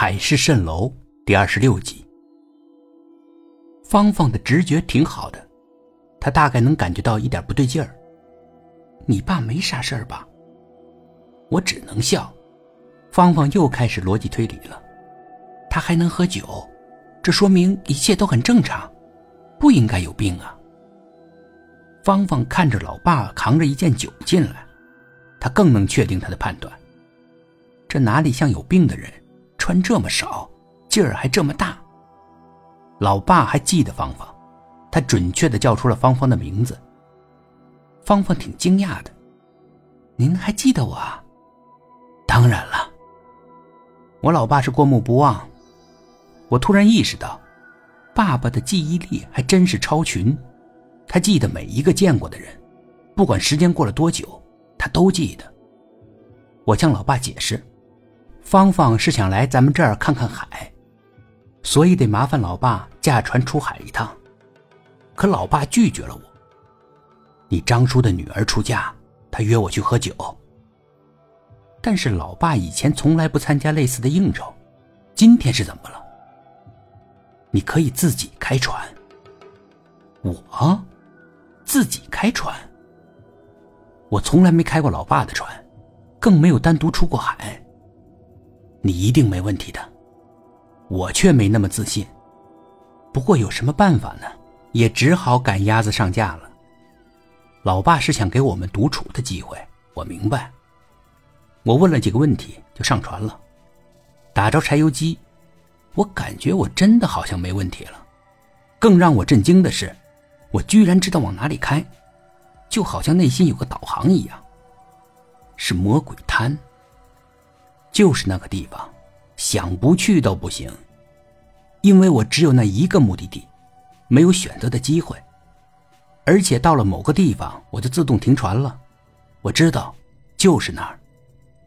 海市蜃楼第二十六集。芳芳的直觉挺好的，她大概能感觉到一点不对劲儿。你爸没啥事儿吧？我只能笑。芳芳又开始逻辑推理了。他还能喝酒，这说明一切都很正常，不应该有病啊。芳芳看着老爸扛着一件酒进来，她更能确定他的判断。这哪里像有病的人，穿这么少，劲儿还这么大。老爸还记得芳芳，他准确的叫出了芳芳的名字。芳芳挺惊讶的：“您还记得我啊？”“当然了，我老爸是过目不忘。”我突然意识到，爸爸的记忆力还真是超群，他记得每一个见过的人，不管时间过了多久，他都记得。我向老爸解释，芳芳是想来咱们这儿看看海，所以得麻烦老爸驾船出海一趟。可老爸拒绝了我。你张叔的女儿出嫁，他约我去喝酒。但是老爸以前从来不参加类似的应酬，今天是怎么了？你可以自己开船。我，自己开船。我从来没开过老爸的船，更没有单独出过海。你一定没问题的，我却没那么自信。不过有什么办法呢？也只好赶鸭子上架了。老爸是想给我们独处的机会，我明白。我问了几个问题，就上船了，打着柴油机。我感觉我真的好像没问题了，更让我震惊的是，我居然知道往哪里开，就好像内心有个导航一样。是魔鬼滩，就是那个地方，想不去都不行，因为我只有那一个目的地，没有选择的机会，而且到了某个地方我就自动停船了，我知道，就是那儿，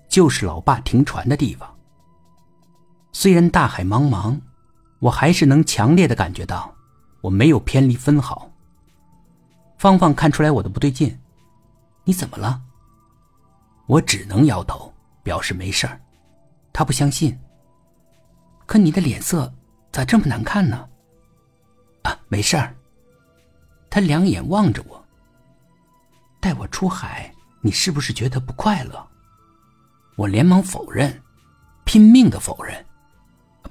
就是老爸停船的地方。虽然大海茫茫，我还是能强烈的感觉到我没有偏离分毫。芳芳看出来我的不对劲，你怎么了？我只能摇头表示没事儿。他不相信。可你的脸色咋这么难看呢？啊，没事儿。他两眼望着我。带我出海，你是不是觉得不快乐？我连忙否认，拼命的否认。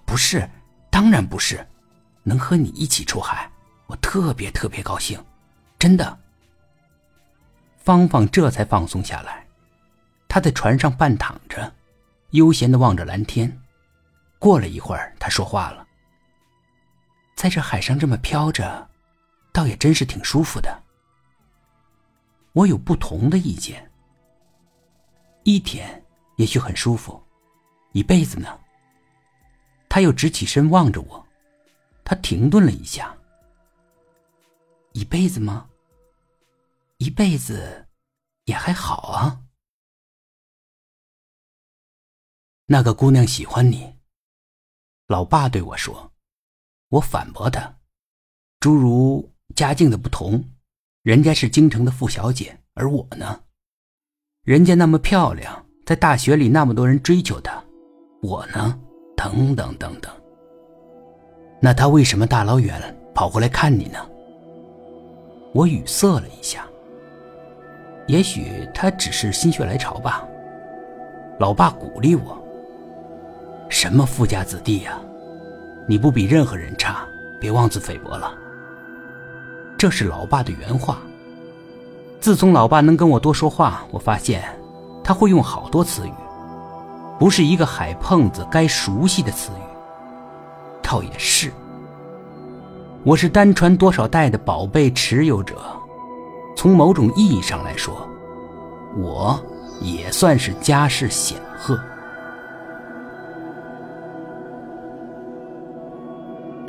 不是，当然不是。能和你一起出海，我特别特别高兴，真的。芳芳这才放松下来，她在船上半躺着，悠闲的望着蓝天。过了一会儿，他说话了：“在这海上这么飘着，倒也真是挺舒服的。”我有不同的意见。一天也许很舒服，一辈子呢？他又直起身望着我，他停顿了一下。一辈子吗？一辈子也还好啊。那个姑娘喜欢你，老爸对我说。我反驳他，诸如家境的不同，人家是京城的富小姐，而我呢，人家那么漂亮，在大学里那么多人追求她，我呢？等等等等，那他为什么大老远跑过来看你呢？我语塞了一下。也许他只是心血来潮吧。老爸鼓励我：“什么富家子弟呀，你不比任何人差，别妄自菲薄了。”这是老爸的原话。自从老爸能跟我多说话，我发现他会用好多词语。不是一个海碰子该熟悉的词语，倒也是。我是单传多少代的宝贝持有者，从某种意义上来说，我也算是家世显赫。